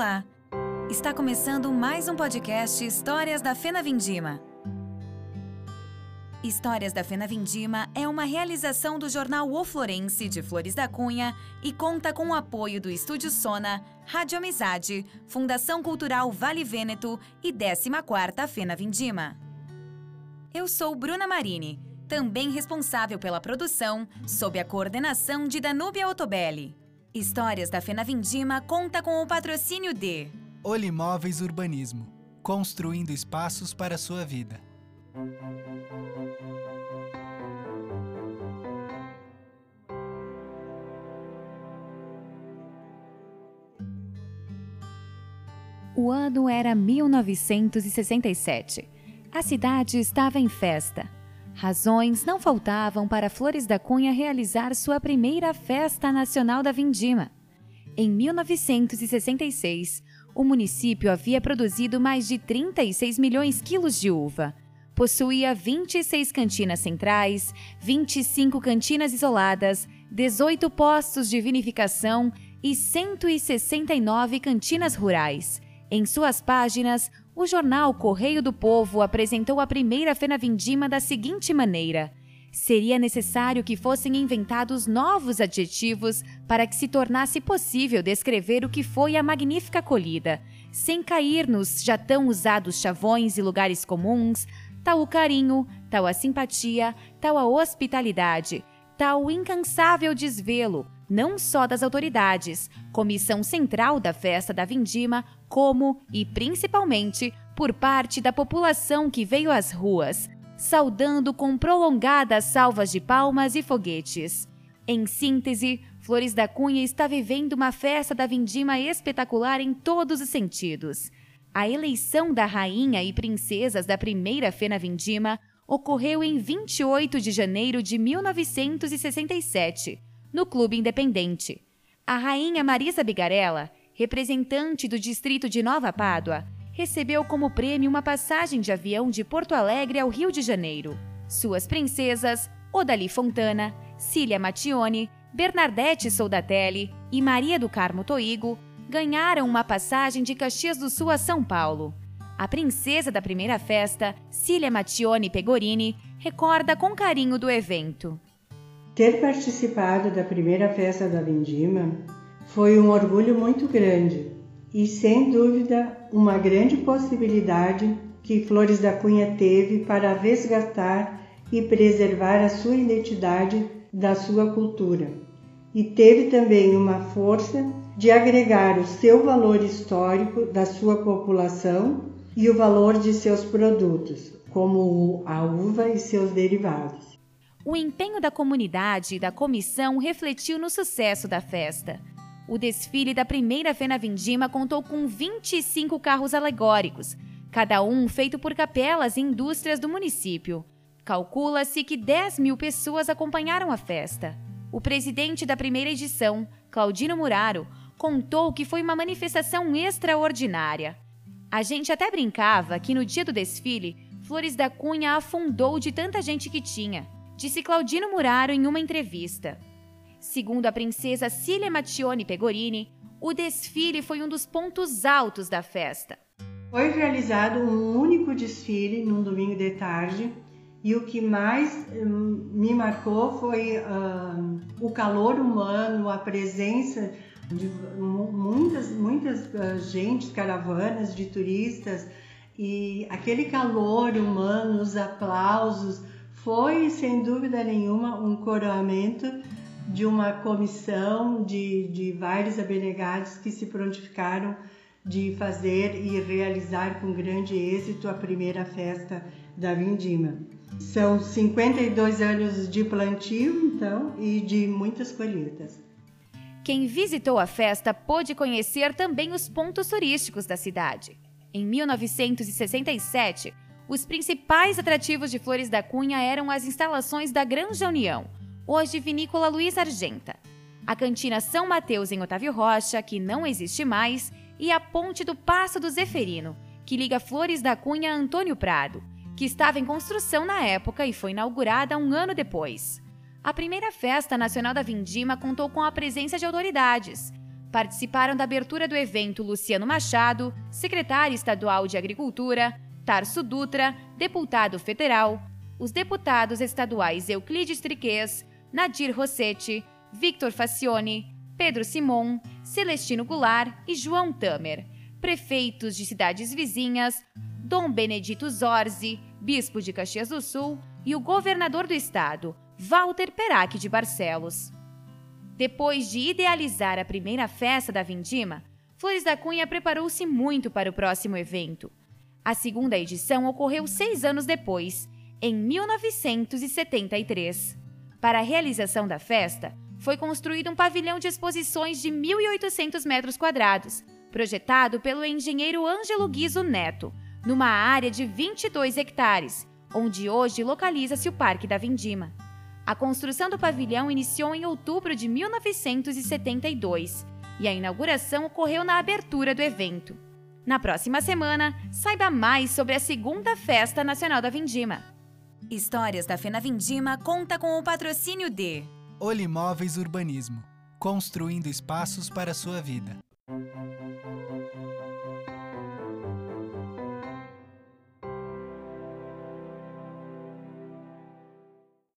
Olá! Está começando mais um podcast Histórias da Fena Vindima. Histórias da Fena Vindima é uma realização do jornal O Florense de Flores da Cunha e conta com o apoio do Estúdio Sona, Rádio Amizade, Fundação Cultural Vale Vêneto e 14ª Fena Vindima. Eu sou Bruna Marini, também responsável pela produção, sob a coordenação de Danúbia Otobelli. Histórias da Fena Vindima conta com o patrocínio de Olimóveis Urbanismo construindo espaços para a sua vida. O ano era 1967. A cidade estava em festa. Razões não faltavam para Flores da Cunha realizar sua primeira Festa Nacional da Vindima. Em 1966, o município havia produzido mais de 36 milhões quilos de uva. Possuía 26 cantinas centrais, 25 cantinas isoladas, 18 postos de vinificação e 169 cantinas rurais. Em suas páginas, o jornal Correio do Povo apresentou a primeira Fena Vindima da seguinte maneira: seria necessário que fossem inventados novos adjetivos para que se tornasse possível descrever o que foi a magnífica colhida, sem cair nos já tão usados chavões e lugares comuns, tal o carinho, tal a simpatia, tal a hospitalidade, tal o incansável desvelo, não só das autoridades, comissão central da festa da Vindima, como e principalmente por parte da população que veio às ruas, saudando com prolongadas salvas de palmas e foguetes. Em síntese, Flores da Cunha está vivendo uma festa da Vindima espetacular em todos os sentidos. A eleição da rainha e princesas da primeira Fena Vindima ocorreu em 28 de janeiro de 1967 no Clube Independente. A rainha Marisa Bigarella, representante do distrito de Nova Pádua, recebeu como prêmio uma passagem de avião de Porto Alegre ao Rio de Janeiro. Suas princesas, Odali Fontana, Cília Mattione, Bernadette Soldatelli e Maria do Carmo Toigo, ganharam uma passagem de Caxias do Sul a São Paulo. A princesa da primeira festa, Cília Mattione Pegorini, recorda com carinho do evento. Ter participado da primeira festa da Vindima foi um orgulho muito grande e, sem dúvida, uma grande possibilidade que Flores da Cunha teve para resgatar e preservar a sua identidade da sua cultura. E teve também uma força de agregar o seu valor histórico da sua população e o valor de seus produtos, como a uva e seus derivados. O empenho da comunidade e da comissão refletiu no sucesso da festa. O desfile da primeira Fena Vindima contou com 25 carros alegóricos, cada um feito por capelas e indústrias do município. Calcula-se que 10 mil pessoas acompanharam a festa. O presidente da primeira edição, Claudino Muraro, contou que foi uma manifestação extraordinária. A gente até brincava que no dia do desfile, Flores da Cunha afundou de tanta gente que tinha disse Claudino Muraro em uma entrevista. Segundo a princesa Cília Mattione Pegorini, o desfile foi um dos pontos altos da festa. Foi realizado um único desfile num domingo de tarde e o que mais hum, me marcou foi uh, o calor humano, a presença de muitas, muitas uh, caravanas de turistas e aquele calor humano, os aplausos, foi, sem dúvida nenhuma, um coroamento de uma comissão de, de vários abnegados que se prontificaram de fazer e realizar com grande êxito a primeira festa da Vindima. São 52 anos de plantio, então, e de muitas colheitas. Quem visitou a festa pôde conhecer também os pontos turísticos da cidade. Em 1967, os principais atrativos de Flores da Cunha eram as instalações da Granja União, hoje Vinícola Luiz Argenta, a Cantina São Mateus em Otávio Rocha, que não existe mais, e a Ponte do Passo do Zeferino, que liga Flores da Cunha a Antônio Prado, que estava em construção na época e foi inaugurada um ano depois. A primeira festa nacional da Vindima contou com a presença de autoridades. Participaram da abertura do evento Luciano Machado, secretário estadual de Agricultura, Tarso Dutra, deputado federal, os deputados estaduais Euclides Triquez, Nadir Rossetti, Victor Facione, Pedro Simon, Celestino Goulart e João Tamer, prefeitos de cidades vizinhas, Dom Benedito Zorzi, bispo de Caxias do Sul, e o governador do estado, Walter Perac de Barcelos. Depois de idealizar a primeira festa da Vindima, Flores da Cunha preparou-se muito para o próximo evento. A segunda edição ocorreu seis anos depois, em 1973. Para a realização da festa, foi construído um pavilhão de exposições de 1.800 metros quadrados, projetado pelo engenheiro Ângelo Guizo Neto, numa área de 22 hectares, onde hoje localiza-se o Parque da Vindima. A construção do pavilhão iniciou em outubro de 1972 e a inauguração ocorreu na abertura do evento. Na próxima semana, saiba mais sobre a segunda Festa Nacional da Vindima. Histórias da Fena Vindima conta com o patrocínio de Olimóveis Urbanismo construindo espaços para a sua vida.